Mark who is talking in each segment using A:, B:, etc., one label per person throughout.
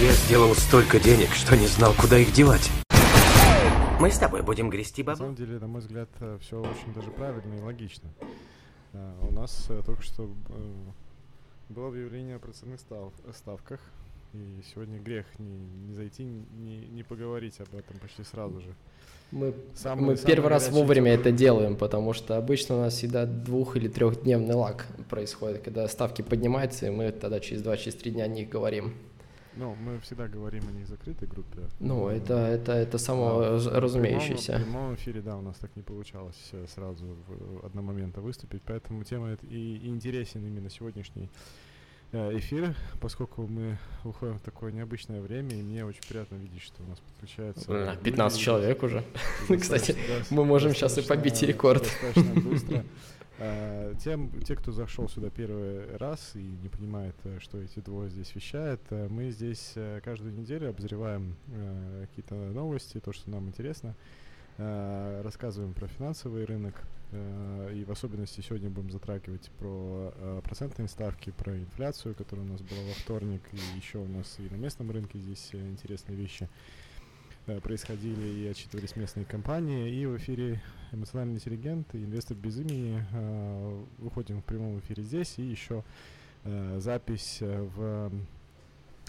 A: Я сделал столько денег, что не знал, куда их девать. Мы с тобой будем грести
B: На
A: бабу.
B: самом деле, на мой взгляд, все очень даже правильно и логично. А, У нас э, только что э, было объявление о процентных став- ставках, и сегодня грех не, не зайти, не, не поговорить об этом почти сразу же.
C: Мы,
B: Самый-
C: мы
B: самый
C: первый раз вовремя это делаем, потому что обычно у нас всегда двух- или трехдневный лак происходит, когда ставки поднимаются, и мы тогда через 2-3 дня о них говорим.
B: Ну, мы всегда говорим о них в закрытой группе.
C: Ну, это, это, это само
B: Да,
C: раз-
B: в прямом-
C: разумеющееся.
B: В прямом эфире, да, у нас так не получалось э, сразу в одномоментно выступить, поэтому тема и, и интересен именно сегодняшний э, эфир, поскольку мы уходим в такое необычное время, и мне очень приятно видеть, что у нас подключается...
C: Да,
B: люди,
C: 15
B: и
C: человек уже. Кстати, мы можем щас и побить рекорд.
B: Достаточно быстро. Э, Тем, те, кто зашел сюда первый раз и не понимает, э, что эти двое здесь вещают, э, мы здесь каждую неделю обозреваем какие-то новости, то, что нам интересно, рассказываем про финансовый рынок, и в особенности сегодня будем затрагивать про процентные ставки, про инфляцию, которая у нас была во вторник, и еще у нас и на местном рынке здесь интересные вещи происходили и отчитывались местные компании. И в эфире «Эмоциональный интеллигент» и «Инвестор без имени» э, выходим в прямом эфире здесь. И еще э, запись э, в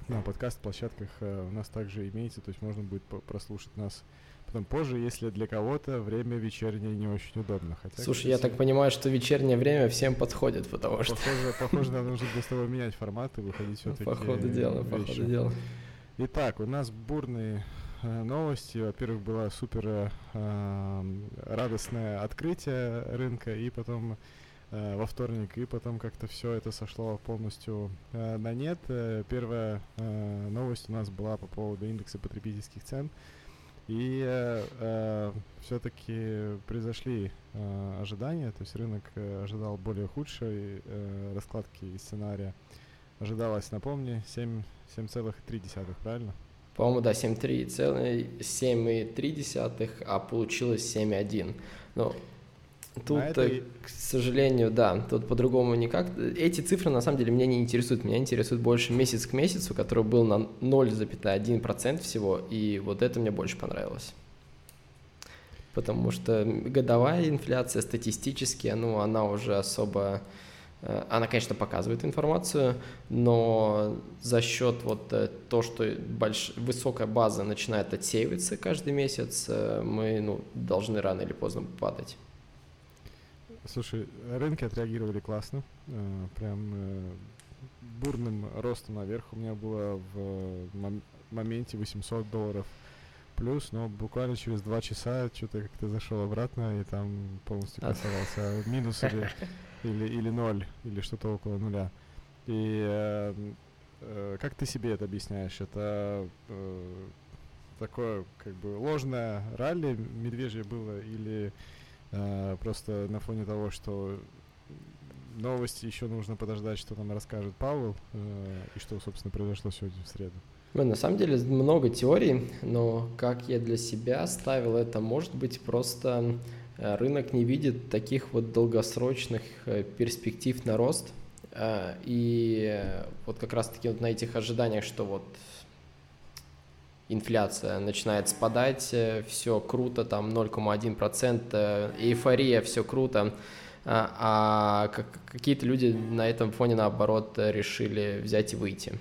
B: на подкаст-площадках э, у нас также имеется, то есть можно будет прослушать нас потом позже, если для кого-то время вечернее не очень удобно. Хотя,
C: Слушай, я так понимаю, что вечернее время всем подходит, потому что
B: Похоже, похоже, нам нужно для того менять формат и выходить все-таки.
C: по ходу дела, по ходу дела.
B: Итак, у нас бурные э, новости. Во-первых, было супер э, радостное открытие рынка, и потом э, во вторник, и потом как-то все это сошло полностью э, на нет. Э, Первая э, новость у нас была по поводу индекса потребительских цен. И все-таки произошли э, ожидания, то есть рынок э, ожидал более худшей э, раскладки и сценария. Ожидалось, напомни, 7 7,3, правильно?
C: По-моему, да, 7,3 целый- 7,3, а получилось 7,1. Но тут,
B: этой-
C: э, к сожалению, да, тут по-другому никак. Эти цифры, на самом деле, меня не интересуют. Меня интересует больше месяц к месяцу, который был на 0,1% всего, и вот это мне больше понравилось. Потому что годовая инфляция статистически, ну, она уже особо... э, Она, конечно, показывает информацию, но за счет вот э, то, что больш... высокая база начинает отсеиваться каждый месяц, э, мы ну, должны рано или поздно падать.
B: Слушай, рынки отреагировали классно, прям бурным ростом наверх. У меня было в мом- моменте 800 долларов плюс, но буквально через два часа что-то как-то зашел обратно и там полностью
C: А.
B: касался минус или, или, или ноль, или что-то около нуля. И э, э, как ты себе это объясняешь? Это э, такое как бы ложное ралли медвежье было или э, просто на фоне того, что новости еще нужно подождать, что нам расскажет Павел э, и что, собственно, произошло сегодня в среду.
C: Ну, на самом деле много теорий, но как я для себя ставил это, может быть просто э, рынок не видит таких вот долгосрочных э, перспектив на рост. Э, И вот как раз-таки вот на этих ожиданиях, что вот инфляция начинает спадать, все круто, там 0,1%, э, эйфория, все круто, а, как- какие-то люди на этом фоне, наоборот, решили взять и выйти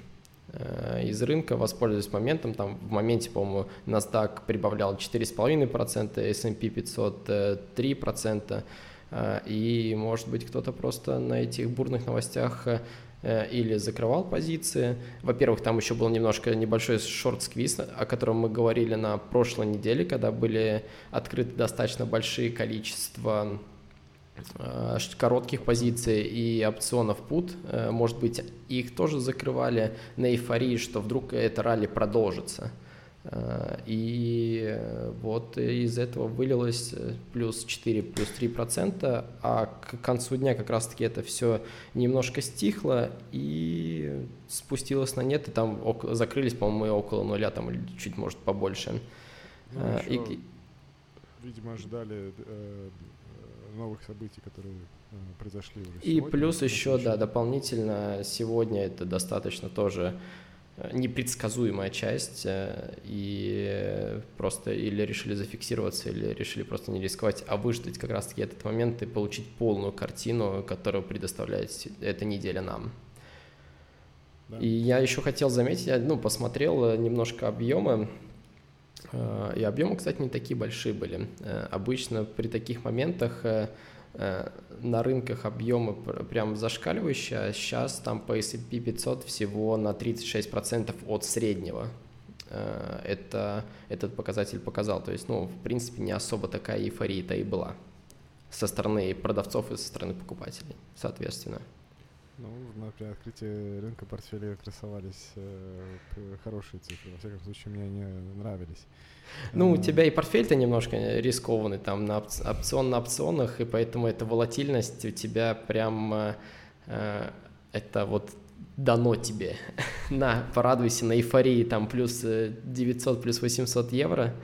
C: из рынка, воспользуясь моментом, там в моменте, по-моему, NASDAQ прибавлял 4,5%, S&P 500 э, 3%, э, и, может быть, кто-то просто на этих бурных новостях э, э, или закрывал позиции. Во-первых, там еще был немножко небольшой шорт-сквиз, о котором мы говорили на прошлой неделе, когда были открыты достаточно большие количества э, коротких позиций и опционов пут. Э, Может быть, их тоже закрывали на эйфории, что вдруг это ралли продолжится. Э, И э, вот из этого вылилось э, плюс 4, плюс 3 процента, а к концу дня как раз-таки это все немножко стихло и спустилось на нет, и там закрылись, по-моему, около нуля, там или чуть, может, побольше.
B: Ну,
C: Э, и-
B: видимо, ожидали э, новых событий, которые э, произошли уже
C: И
B: сегодня,
C: плюс еще, да, дополнительно сегодня это достаточно тоже непредсказуемая часть, и просто или решили зафиксироваться, или решили просто не рисковать, а выждать как раз-таки этот момент и получить полную картину, которую предоставляет эта неделя нам. И я еще хотел заметить, я ну, посмотрел немножко объемы, э, и объемы, кстати, не такие большие были. Э, обычно при таких моментах э, на рынках объемы прям зашкаливающие, а сейчас там по S&P 500 всего на 36% от среднего. Это, этот показатель показал. То есть, ну, в принципе, не особо такая эйфория-то и была со стороны продавцов и со стороны покупателей, соответственно.
B: Ну, на, при открытии рынка портфелей красовались э, хорошие цифры. Во всяком случае, мне они нравились.
C: Ну, у э, тебя и портфель-то немножко рискованный, там на опцион на опционах, и поэтому эта волатильность у тебя прям э, э это вот дано тебе. на, порадуйся на эйфории, там плюс 900, э, плюс 800 евро.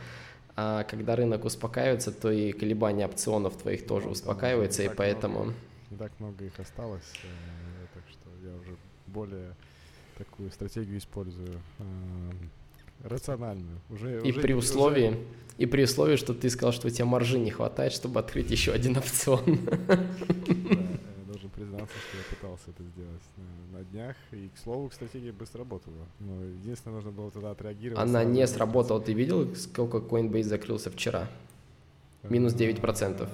C: А когда рынок успокаивается, то и колебания опционов твоих тоже ну, успокаиваются, и поэтому...
B: Много, не так много их осталось более такую стратегию использую э, рациональную. Уже,
C: и
B: уже,
C: при условии, уже... и при условии, что ты сказал, что у тебя маржи не хватает, чтобы открыть еще один опцион.
B: я должен признаться, что я пытался это сделать на, днях, и, к слову, стратегия быстро работала. Но единственное, нужно было тогда отреагировать.
C: Она не сработала. Ты видел, сколько Coinbase закрылся вчера? Минус 9%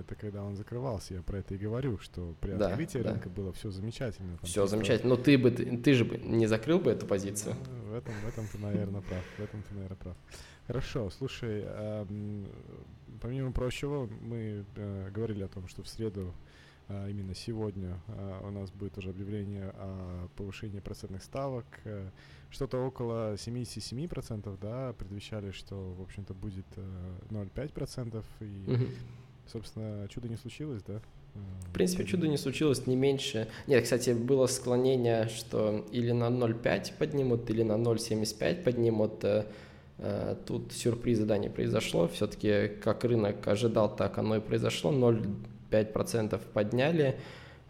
B: это когда он закрывался, я про это и говорю, что при да, открытии да. рынка было все замечательно.
C: Там все замечательно, но ты бы, ты, ты же бы не закрыл бы эту позицию.
B: Ну, в этом, в этом ты, наверное, прав, в этом ты, наверное, прав. Хорошо, слушай, э, помимо прочего, мы э, говорили о том, что в среду а, именно сегодня а, у нас будет уже объявление о повышении процентных ставок. Э, что-то около 77%, да, предвещали, что, в общем-то, будет 0,5%. И угу. Собственно, чудо не случилось, да?
C: В принципе, чудо не случилось не меньше. Нет, кстати, было склонение, что или на 0,5 поднимут, или на 0,75 поднимут. Э, э, тут сюрприза, да, не произошло. Все-таки как рынок ожидал, так оно и произошло. 0,5% подняли.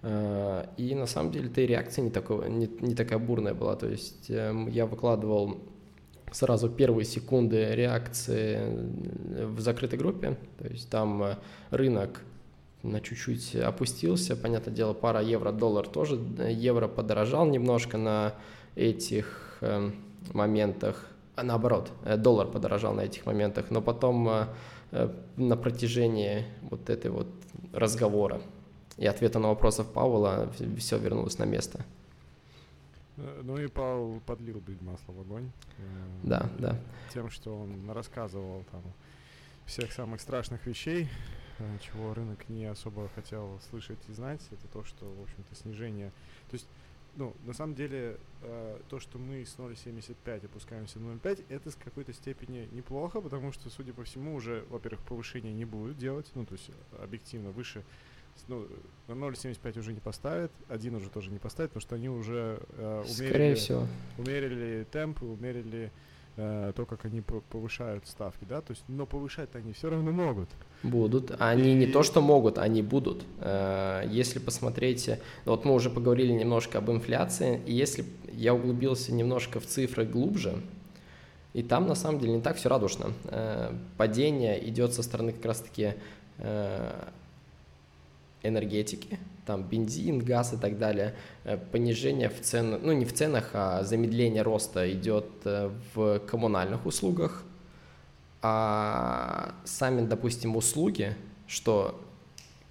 C: Э, и на самом деле-то и реакция не, такого, не, не такая бурная была. То есть я выкладывал сразу первые секунды реакции в закрытой группе. То есть там э, рынок на чуть-чуть опустился. Понятное дело, пара евро-доллар тоже. Евро подорожал немножко на этих э, моментах. А наоборот, э, доллар подорожал на этих моментах. Но потом на протяжении вот этой вот разговора и ответа на вопросы Пауэлла все вернулось на место.
B: Э, ну и Павел подлил бить масло в огонь. Э,
C: да, да.
B: Тем, что он рассказывал там всех самых страшных вещей, э, чего рынок не особо хотел слышать и знать, это то, что, в общем-то, снижение... То есть, ну, на самом деле, то, что мы с 0,75 опускаемся на 0,5, это с какой-то степени неплохо, потому что, судя по всему, уже, во-первых, повышение не будут делать, ну, то есть объективно выше ну, на 0.75 уже не поставят, один уже тоже не поставят, потому что они уже э, умерили,
C: Скорее всего.
B: умерили темп, умерили э, то, как они повышают ставки, да, то есть, но повышать они все равно могут.
C: Будут. Они и... не то, что могут, они будут. Э, если посмотреть, вот мы уже поговорили немножко об инфляции, и если я углубился немножко в цифры глубже, и там на самом деле не так все радужно. Э, падение идет со стороны как раз-таки э, энергетики, там бензин, газ и так далее, э, понижение в ценах, ну не в ценах, а замедление роста идет э, в коммунальных услугах, а сами, допустим, услуги, что,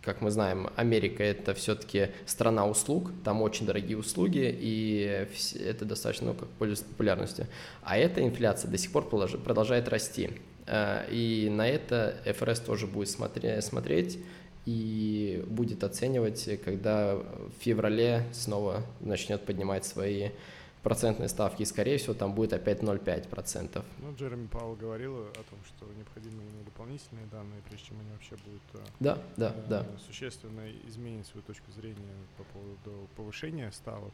C: как мы знаем, Америка это все-таки страна услуг, там очень дорогие услуги, и это достаточно, ну, как пользуется популярностью. А эта инфляция до сих пор продолжает расти. Э, и на это ФРС тоже будет смотреть, и будет оценивать, когда в феврале снова начнет поднимать свои процентные ставки, и, скорее всего, там будет опять 0,5%.
B: Ну, Джереми Пауэлл говорил о том, что необходимы ему дополнительные данные, прежде чем они вообще будут
C: э, да, да, э, да.
B: существенно изменить свою точку зрения по поводу повышения ставок.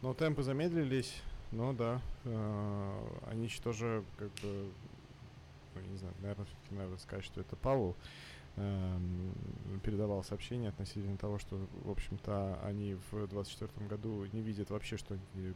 B: Но темпы замедлились, но да, э, они тоже как бы, ну, не знаю, наверное, все-таки надо сказать, что это Пауэлл, передавал сообщение относительно того, что, в общем-то, они в 2024 году не видят вообще, что они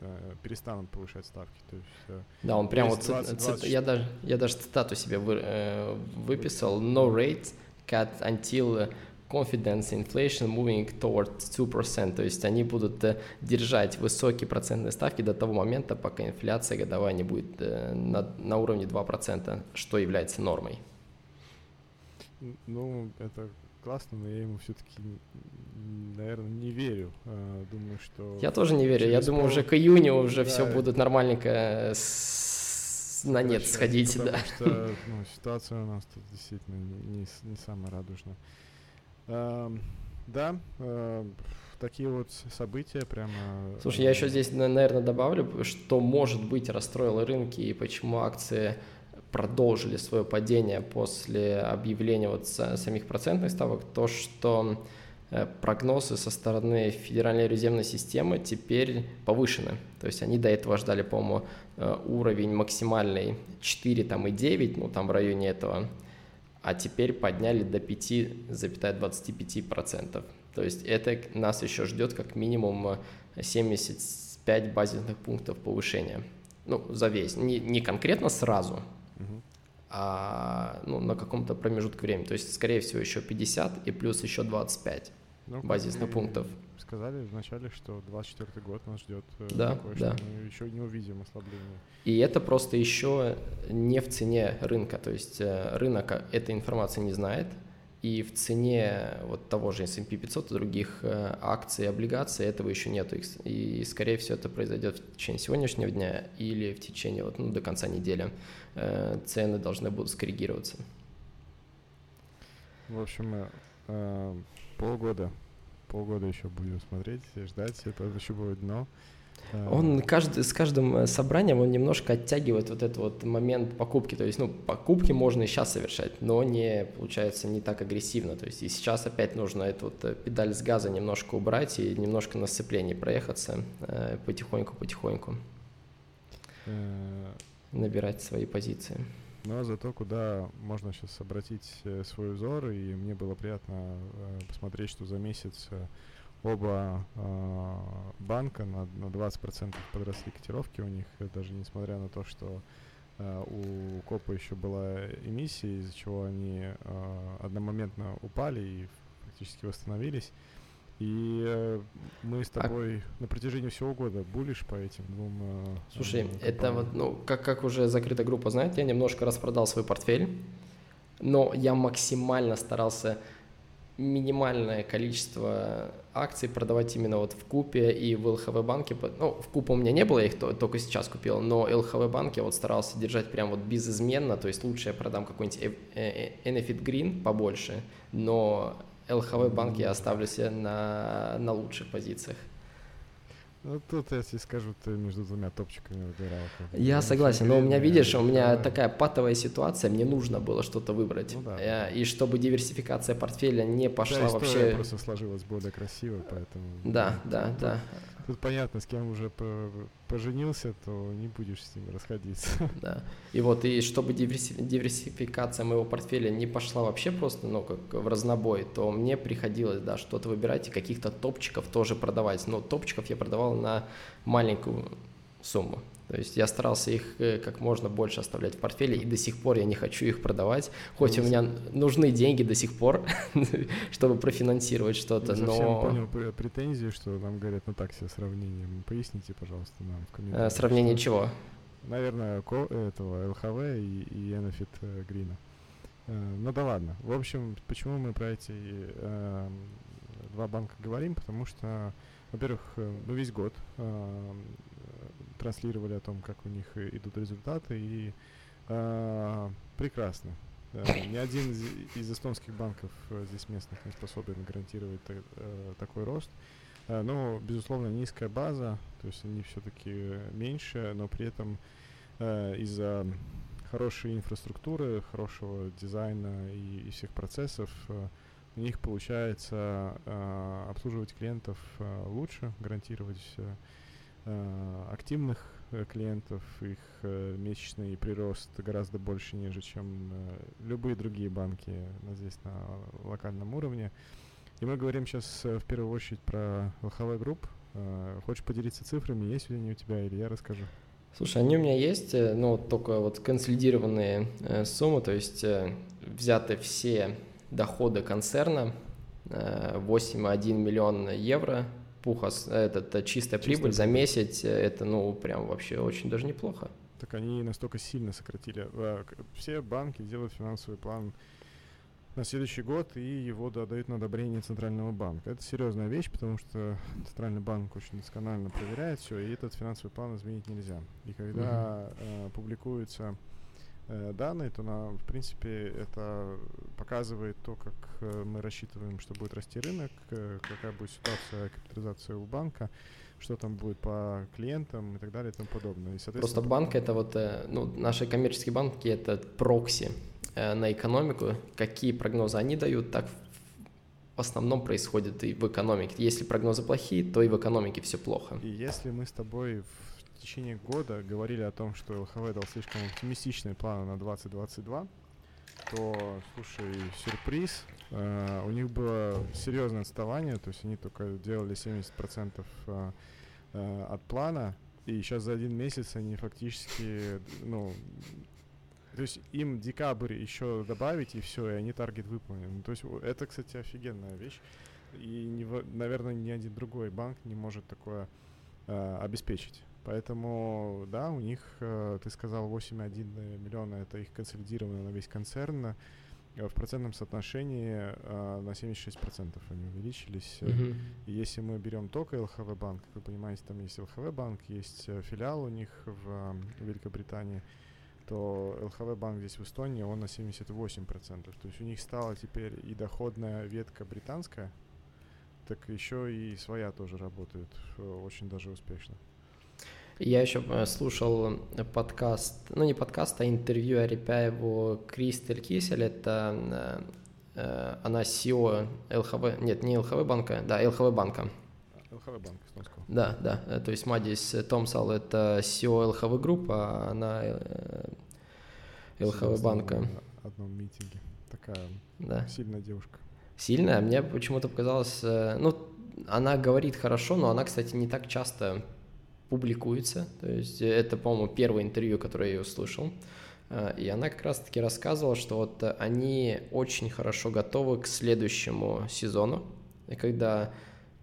B: э, перестанут повышать ставки. То есть, э,
C: да, он прям вот
B: 20, 20,
C: я даже я даже цитату себе вы, э, выписал: No rate cut until confidence inflation moving towards 2%, то есть они будут э, держать высокие процентные ставки до того момента, пока инфляция годовая не будет на, на уровне 2%, что является нормой.
B: Ну, это классно, но я ему все-таки, наверное, не верю. А, думаю, что...
C: Я тоже не верю. Я думаю, уже к июню уже да, все будут нормальненько с... на нет сходить.
B: Потому
C: да.
B: что ну, ситуация у нас тут действительно не, не самая радужная. А, да, а, такие вот события прямо...
C: Слушай, я еще здесь, наверное, добавлю, что, может быть, расстроило рынки и почему акции продолжили свое падение после объявления вот самих процентных ставок, то, что э, прогнозы со стороны Федеральной резервной системы теперь повышены. То есть они до этого ждали, по-моему, э, уровень максимальный 4 там, и 9, ну там в районе этого, а теперь подняли до 5,25%. То есть это нас еще ждет как минимум 75 базисных пунктов повышения. Ну, за весь. Не, не конкретно сразу, а, ну, на каком-то промежутке времени. То есть, скорее всего, еще 50 и плюс еще 25 ну, базисных пунктов.
B: Сказали вначале, что 24 год нас ждет э,
C: да,
B: такое,
C: да.
B: что мы еще не увидим ослабление.
C: И это просто еще не в цене рынка. То есть э, рынок этой информации не знает, и в цене вот того же S&P 500 и других э, акций и облигаций этого еще нету. И, скорее всего, это произойдет в течение сегодняшнего дня или в течение вот, ну, до конца недели. Э, цены должны будут скоррегироваться.
B: В общем, э, полгода, полгода еще будем смотреть, ждать, это еще дно.
C: Он каждый, с каждым э, собранием он немножко оттягивает вот этот вот момент покупки. То есть, ну, покупки можно и сейчас совершать, но не, получается, не так агрессивно. То есть, и сейчас опять нужно эту вот э, педаль с газа немножко убрать и немножко на сцеплении проехаться потихоньку-потихоньку. Э, Набирать свои позиции.
B: Но зато куда можно сейчас обратить свой взор, и мне было приятно посмотреть, что за месяц оба э, банка на, на 20% подросли котировки у них, даже несмотря на то, что э, у Копа еще была эмиссия, из-за чего они э, одномоментно упали и фактически восстановились. И э, мы с тобой а... на протяжении всего года булишь по этим двум. Э,
C: Слушай, э, это вот, ну, как, как уже закрытая группа знает, я немножко распродал свой портфель, но я максимально старался минимальное количество акций продавать именно вот в Купе и в ЛХВ банке. Ну, в Купе у меня не было, я их только сейчас купил, но ЛХВ банк я вот старался держать прям вот безызменно, то есть лучше я продам какой-нибудь Enefit Green побольше, но ЛХВ банк я оставлю себе на, на лучших позициях.
B: Ну, тут, я тебе скажу, ты между двумя топчиками выбирал.
C: Я согласен, но у меня, видишь, у меня такая патовая ситуация, мне нужно было что-то выбрать. Ну, да. И чтобы диверсификация портфеля не пошла да, вообще...
B: просто сложилась более красиво, поэтому...
C: Да, да, да.
B: Тут понятно, с кем уже поженился, то не будешь с ним расходиться.
C: Да. И вот, и чтобы диверсификация моего портфеля не пошла вообще просто, ну, как в разнобой, то мне приходилось, да, что-то выбирать и каких-то топчиков тоже продавать. Но топчиков я продавал на маленькую сумму. То есть я старался их э, как можно больше оставлять в портфеле, и до сих пор я не хочу их продавать. Хоть у меня нужны деньги до сих пор, чтобы профинансировать что-то, но...
B: Я понял претензию, что нам говорят, ну так себе сравнение. Поясните, пожалуйста, нам в комментариях.
C: Э, сравнение чего?
B: Наверное, этого ЛХВ и, и Enofit э, Грина. Ну да ладно. В общем, почему мы про эти э, два банка говорим? Потому что, во-первых, ну весь год э, транслировали о том, как у них идут результаты, и э, прекрасно. Э, ни один из, из эстонских банков э, здесь местных не способен гарантировать э, такой рост. Э, но, безусловно, низкая база, то есть они все-таки меньше, но при этом э, из-за хорошей инфраструктуры, хорошего дизайна и, и всех процессов э, у них получается э, обслуживать клиентов э, лучше, гарантировать э, Э, активных э, клиентов, их э, месячный прирост гораздо больше, нежели чем любые другие банки здесь на локальном уровне. И мы говорим сейчас в первую очередь про LHV Group, Э, хочешь поделиться цифрами? Есть ли они у тебя или я расскажу?
C: Слушай, они у меня есть, э, но только вот консолидированные э, суммы, то есть э, взяты все доходы концерна, э, 8,1 миллион евро, puhas, это, это чистая прибыль за месяц, э, это ну прям вообще очень даже неплохо.
B: Так они настолько сильно сократили. Э, к- Все банки делают финансовый план на следующий год и его додают на одобрение Центрального банка. Это серьезная вещь, потому что Центральный банк очень досконально проверяет все, и этот финансовый план изменить нельзя. И когда э, публикуются э, данные, то, на, в принципе, это показывает то, как э, мы рассчитываем, что будет расти рынок, э, какая будет ситуация капитализации у банка, что там будет по клиентам и так далее и тому подобное. И,
C: Просто банк это вот, э, ну, наши коммерческие банки это прокси э, на экономику. Какие прогнозы они дают, так в- в основном происходит и в экономике. Если прогнозы плохие, то и в экономике все плохо.
B: И если мы с тобой в течение года говорили о том, что ЛХВ дал слишком оптимистичные планы на 2022, то, слушай, сюрприз, э, у них было серьезное отставание, то есть они только делали 70% э, э, от плана, и сейчас за один месяц они фактически, ну, то есть им декабрь еще добавить, и все, и они таргет выполнены. То есть это, кстати, офигенная вещь. И, не наверное, ни один другой банк не может такое э, обеспечить. Поэтому, да, у них, э, ты сказал, 8,1 миллиона, это их консолидированно на весь концерн. Э, В процентном соотношении э, на 76% они увеличились. Э, и Если мы берем только ЛХВ банк, вы понимаете, там есть ЛХВ банк, есть э, филиал у них в э, Великобритании, то ЛХВ банк здесь в Эстонии, он на 78%. То есть у них стала теперь и доходная ветка британская, так еще и своя тоже работает э, очень даже успешно.
C: Я еще э, слушал подкаст, ну не подкаст, а интервью Арипяеву Кристель Кисель, это э, она SEO ЛХВ, нет, не ЛХВ банка, да, ЛХВ банка.
B: ЛХВ банк эстонского.
C: Да, да, э, то есть Мадис Томсал это SEO ЛХВ групп, а она э, ЛХВ банка,
B: На одном митинге. Такая
C: да.
B: сильная девушка.
C: Сильная, мне почему-то показалось, э, ну, она говорит хорошо, но она, кстати, не так часто публикуется, то есть это, по-моему, первое интервью, которое я ее услышал, Э, и она как раз-таки рассказывала, что вот э, они очень хорошо готовы к следующему сезону, и когда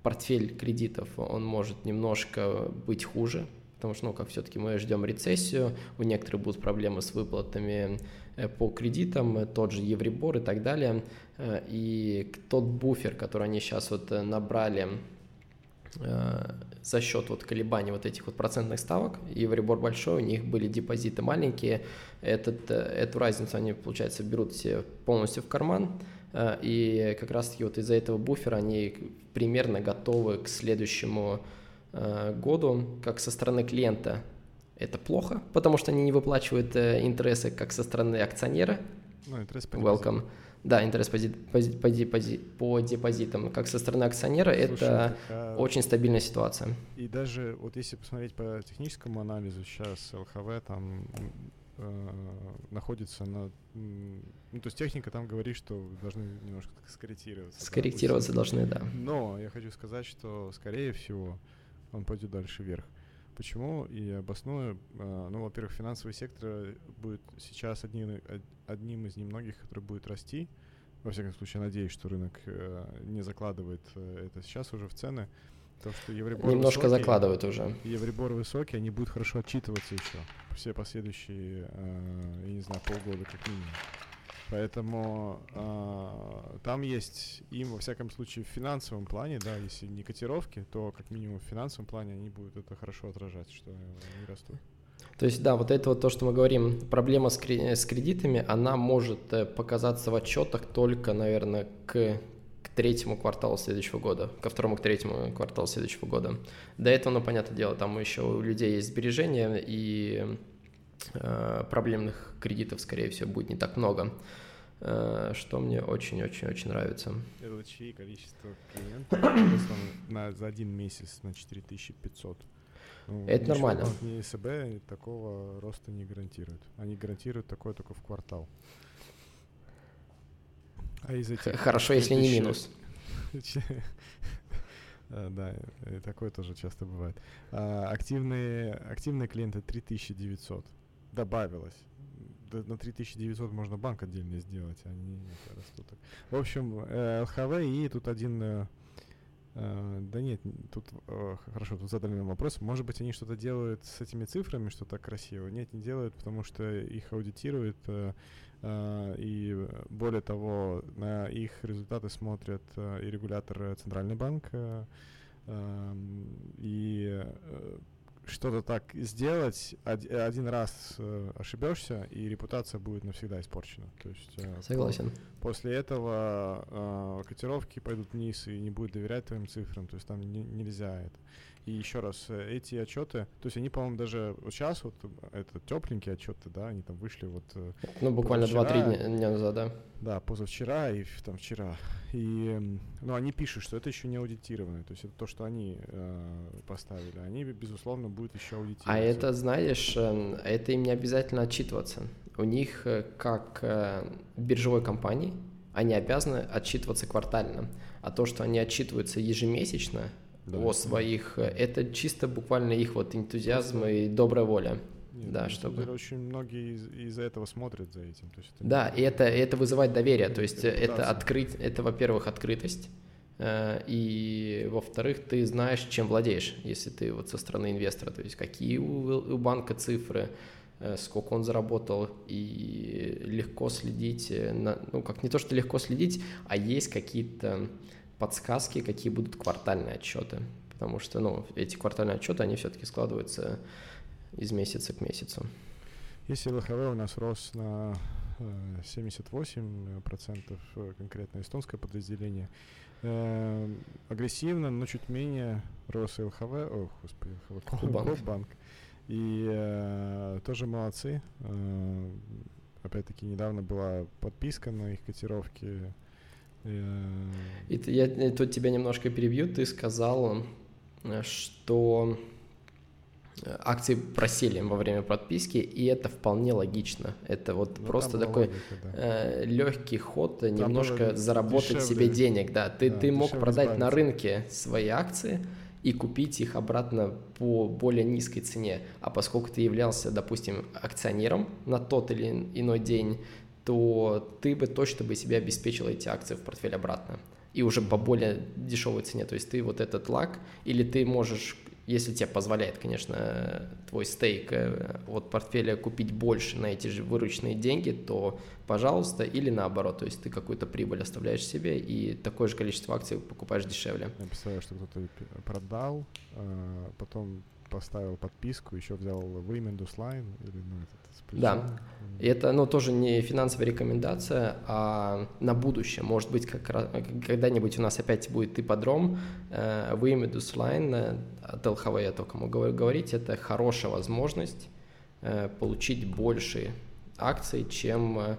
C: портфель кредитов, он может немножко быть хуже, потому что, ну, как все-таки мы ждем рецессию, у некоторых будут проблемы с выплатами э, по кредитам, э, тот же Евребор и так далее, Э, и тот буфер, который они сейчас вот набрали за счет вот колебаний вот этих вот процентных ставок, Евребор большой, у них были депозиты маленькие, этот, эту разницу они, получается, берут все полностью в карман, и как раз-таки вот из-за этого буфера они примерно готовы к следующему э, году, как со стороны клиента. Это плохо, потому что они не выплачивают э, интересы как со стороны акционера,
B: Ну, интерес по
C: welcome. Да, интерес по, ди- по, депози- по депозитам, как со стороны акционера,
B: Слушай,
C: это
B: такая-
C: очень стабильная ситуация.
B: И даже вот если посмотреть по техническому анализу, сейчас ЛХВ там э, находится на... Ну, то есть техника там говорит, что должны немножко так скорректироваться. да,
C: Скорректироваться
B: пусть-
C: должны, да.
B: Но я хочу сказать, что, скорее всего, он пойдет дальше вверх. Почему? И обосную. э, Ну, во-первых, финансовый сектор будет сейчас одним, од- одним из немногих, который будет расти. Во всяком случае, надеюсь, что рынок э, не закладывает это сейчас уже в цены. То, что Евробор
C: Немножко
B: высокий,
C: закладывают уже.
B: Евробор высокий, они будут хорошо отчитываться еще. Все последующие, э, я не знаю, полгода как минимум. Поэтому э, там есть им, во всяком случае, в финансовом плане, да, если не котировки, то как минимум в финансовом плане они будут это хорошо отражать, что они растут.
C: То есть, да, вот это вот то, что мы говорим, проблема с, кре- с кредитами, она может э, показаться в отчетах только, наверное, к третьему кварталу следующего года, ко второму, к третьему кварталу следующего года. До этого, ну, понятное дело, там еще у людей есть сбережения, и э, проблемных кредитов, скорее всего, будет не так много, э, что мне очень-очень-очень нравится.
B: ЛЧИ количество клиентов на, за один месяц на 4500. Ну,
C: Это нормально.
B: Ни СБ такого роста не гарантируют. Они гарантируют такое только в квартал. А из этих
C: Хорошо, если не
B: 2000
C: минус.
B: Э, да, и такое тоже часто бывает. А, активные, активные клиенты 3900 добавилось. На 3900 можно банк отдельно сделать, а они растут. В общем, ЛХВ и тут один Uh, да нет, тут хорошо, тут задали нам вопрос. Может быть, они что-то делают с этими цифрами, что так красиво? Нет, не делают, потому что их аудитируют, uh, и более того, на их результаты смотрят и регулятор Центральный банк, и что-то так сделать, один раз э, ошибешься, и репутация будет навсегда испорчена. То есть,
C: э, Согласен.
B: После этого э, котировки пойдут вниз, и не будет доверять твоим цифрам, то есть там не, нельзя это. И еще раз, э, эти отчеты, то есть они, по-моему, даже вот сейчас вот это тепленькие отчеты, да, они там вышли вот. Э,
C: ну буквально 2-3 дня, назад, да.
B: Да, позавчера и там вчера. И, ну, они пишут, что это еще не аудитировано, то есть это то, что они э, поставили. Они, безусловно, будут еще аудитировать.
C: А это, знаешь, эм, это им не обязательно отчитываться. У них, как биржевой компании, они обязаны отчитываться квартально. А то, что они отчитываются ежемесячно, да, о своих. Это чисто буквально их вот энтузиазм и добрая воля.
B: Нет, да, чтобы... Очень многие из- из-за этого смотрят за этим. То есть
C: это да, и это, это вызывает доверие. То есть это открыть, это, во-первых, открытость. Э, и, во-вторых, ты знаешь, чем владеешь, если ты вот со стороны инвестора, то есть какие у, у банка цифры, э, сколько он заработал, и легко следить, на, ну, как не то, что легко следить, а есть какие-то подсказки, какие будут квартальные отчеты. Потому что ну, эти квартальные отчеты, они все-таки складываются из месяца к месяцу.
B: Если ЛХВ у нас рос на 78% э, конкретно эстонское подразделение, э, агрессивно, но чуть менее рос ЛХВ, о, господи, ЛХВ, банк. И э, тоже молодцы. Э, опять-таки, недавно была подписка на их котировки
C: и я тут тебя немножко перебью. Ты сказал, э, что э, акции просели во время подписки, и это вполне логично. Это вот ну, просто такой логика, да. э, легкий ход, там немножко заработать дешевле, себе денег. Да, ты, да, ты мог продать избавиться. на рынке свои акции и купить их обратно по более низкой цене. А поскольку ты являлся, допустим, акционером на тот или иной день, то ты бы точно бы себе обеспечил эти акции в портфель обратно. И уже по более дешевой цене. То есть ты вот этот лак, или ты можешь, если тебе позволяет, конечно, твой стейк э, от портфеля купить больше на эти же вырученные деньги, то пожалуйста, или наоборот, то есть ты какую-то прибыль оставляешь себе и такое же количество акций покупаешь дешевле.
B: Я представляю, что кто-то продал, а, потом поставил подписку, еще взял Women Line или ну, этот,
C: Да, и это ну, тоже не финансовая рекомендация, а на будущее. Может быть, как когда-нибудь у нас опять будет ипподром, э, Women Line э, от ЛХВ только могу говорить, это хорошая возможность э, получить больше акций, чем Э,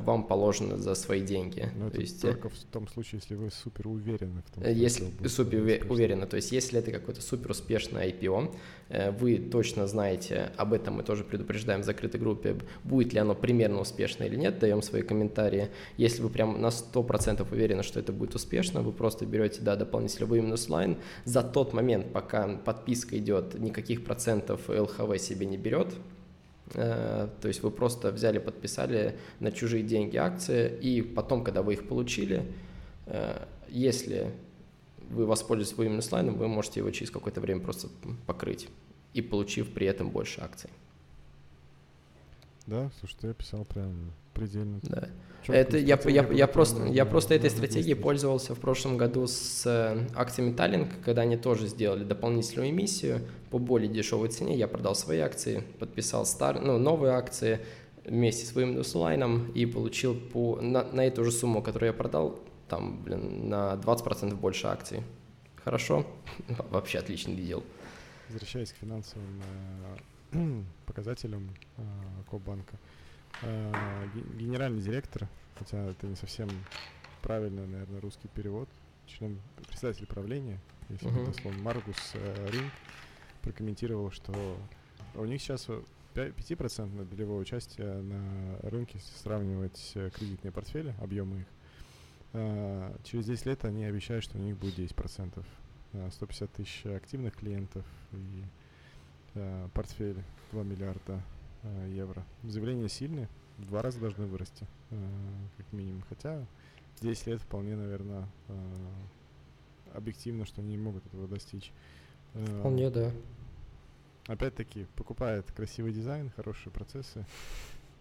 C: вам положено за свои деньги.
B: Но то есть, только в том случае, если вы супер уверены в том,
C: что Если супер уве- уверены, то есть если это какой-то супер успешный IPO, э, вы точно знаете, об этом мы тоже предупреждаем в закрытой группе, будет ли оно примерно успешно или нет, даем свои комментарии. Если вы прям на 100% уверены, что это будет успешно, вы просто берете, да, дополнительный вы минус лайн, за тот момент, пока подписка идет, никаких процентов ЛХВ себе не берет, Э, то есть вы просто взяли, подписали на чужие деньги акции, и потом, когда вы их получили, э, если вы воспользуетесь своим слайдом, вы можете его через какое-то время просто покрыть, и получив при этом больше акций.
B: Да, слушай, ты описал прям предельно.
C: Да. Это я, я, я просто, я просто этой стратегией пользовался в прошлом году с э, акциями Таллинг, когда они тоже сделали дополнительную эмиссию по более дешевой цене. Я продал свои акции, подписал стар, ну, новые акции вместе с своим Нуслайном и получил по, на, на эту же сумму, которую я продал, там, блин, на 20% больше акций. Хорошо? Вообще отличный дел.
B: Возвращаясь к финансовым э, показателям э, Кобанка. Э, генеральный директор, хотя это не совсем правильно, наверное, русский перевод, член председатель правления, если uh-huh. дословно, Маргус э, Ринг, прокомментировал, что у них сейчас 5% долевое участие на рынке, если сравнивать э, кредитные портфели, объемы их. Э, через 10 лет они обещают, что у них будет 10%. э, 150 тысяч активных клиентов и э, портфель 2 миллиарда э, евро. Заявления сильные, в два раза должны вырасти, э, как минимум. Хотя 10 лет вполне, наверное, э, объективно, что они не могут этого достичь. Э,
C: Вполне, да.
B: Опять-таки, покупает красивый дизайн, хорошие процессы.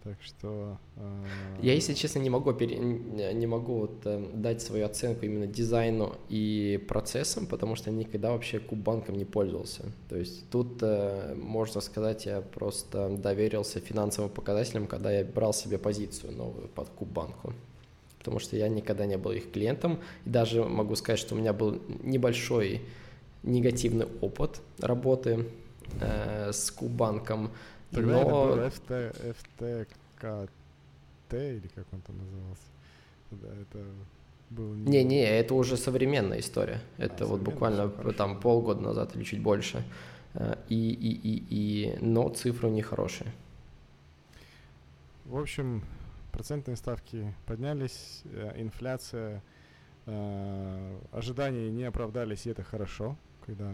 B: Так что... э,
C: Я, если честно, не могу, пере- не могу вот, э, дать свою оценку именно дизайну и процессам, потому что никогда вообще Кубанком не пользовался. То есть тут, э, можно сказать, я просто доверился финансовым показателям, когда я брал себе позицию новую под Кубанку. Потому что я никогда не был их клиентом. И даже могу сказать, что у меня был небольшой негативный опыт работы э, с Кубанком.
B: Тогда это
C: но-
B: был FT, FTKT, или как он там назывался. Да, это был...
C: Не-не, это уже современная история. Это вот
B: современная,
C: буквально там полгода назад или чуть больше. Э, И, и, и, и, но цифры у них хорошие.
B: В общем, процентные ставки поднялись, э, инфляция, э, ожидания не оправдались, и это хорошо. Когда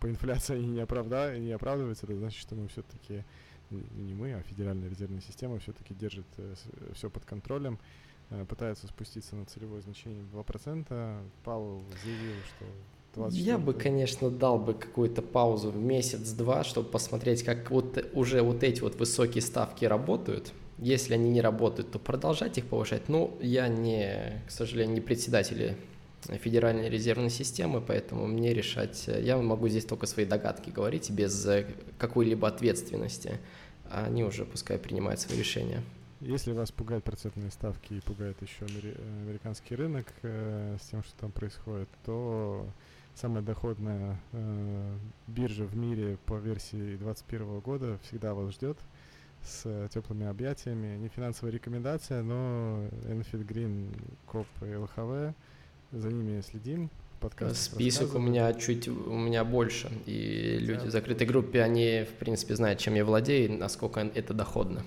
B: по инфляции они не, оправда... не оправдываются, это значит, что мы все-таки, не мы, а Федеральная резервная система все-таки держит все под контролем, э, пытается спуститься на целевое значение 2%. Пауэлл заявил, что 24
C: Я бы, конечно, дал бы какую-то паузу в месяц-два, чтобы посмотреть, как вот уже вот эти вот высокие ставки работают. Если они не работают, то продолжать их повышать. Ну, я не, к сожалению, не председатель Федеральной резервной системы, поэтому мне решать, я могу здесь только свои догадки говорить без э, какой-либо ответственности. А они уже пускай принимают свои решения.
B: Если вас пугают процентные ставки и пугает еще амери- э, американский рынок э, с тем, что там происходит, то самая доходная э, биржа в мире по версии 2021 года всегда вас ждет с э, теплыми объятиями. Не финансовая рекомендация, но Enfield Green, КОП и ЛХВ, за ними следим. Подкаст
C: Список у меня чуть у меня больше, и люди в закрытой группе, они, в принципе, знают, чем я владею, насколько это доходно.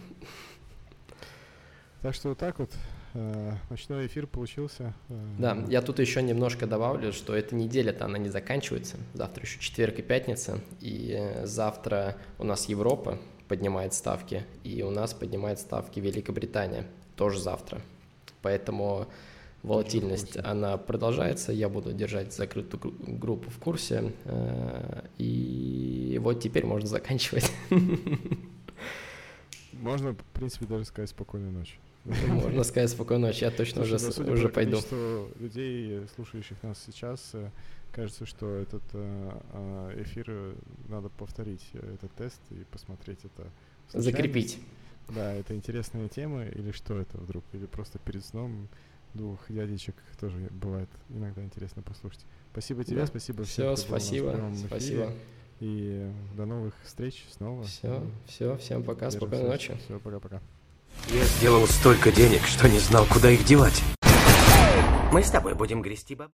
B: Так что вот так вот э, ночной эфир получился. э,
C: Да, я тут еще немножко добавлю, что эта неделя-то она не заканчивается. Завтра еще четверг и пятница, и завтра у нас Европа поднимает ставки, и у нас поднимает ставки Великобритания тоже завтра. Поэтому волатильность, она продолжается, я буду держать закрытую гру- группу в курсе, э, и вот теперь можно заканчивать.
B: Можно, в принципе, даже сказать спокойной ночи.
C: Можно сказать спокойной ночи, я точно
B: Слушай,
C: уже,
B: ну, судя
C: уже
B: по
C: пойду.
B: людей, слушающих нас сейчас, э, кажется, что этот э, эфир надо повторить этот тест и посмотреть это.
C: Закрепить.
B: Да, это интересная тема или что это вдруг? Или просто перед сном двух дядечек тоже бывает иногда интересно послушать. Спасибо тебе,
C: Да.
B: спасибо
C: Все,
B: всем, кто был у нас в
C: спасибо, спасибо.
B: И до новых встреч снова.
C: Все, все, всем пока,
B: Держимся.
C: спокойной ночи.
B: Все, пока-пока.
A: Я сделал столько денег, что не знал, куда их девать. Мы с тобой будем грести баб.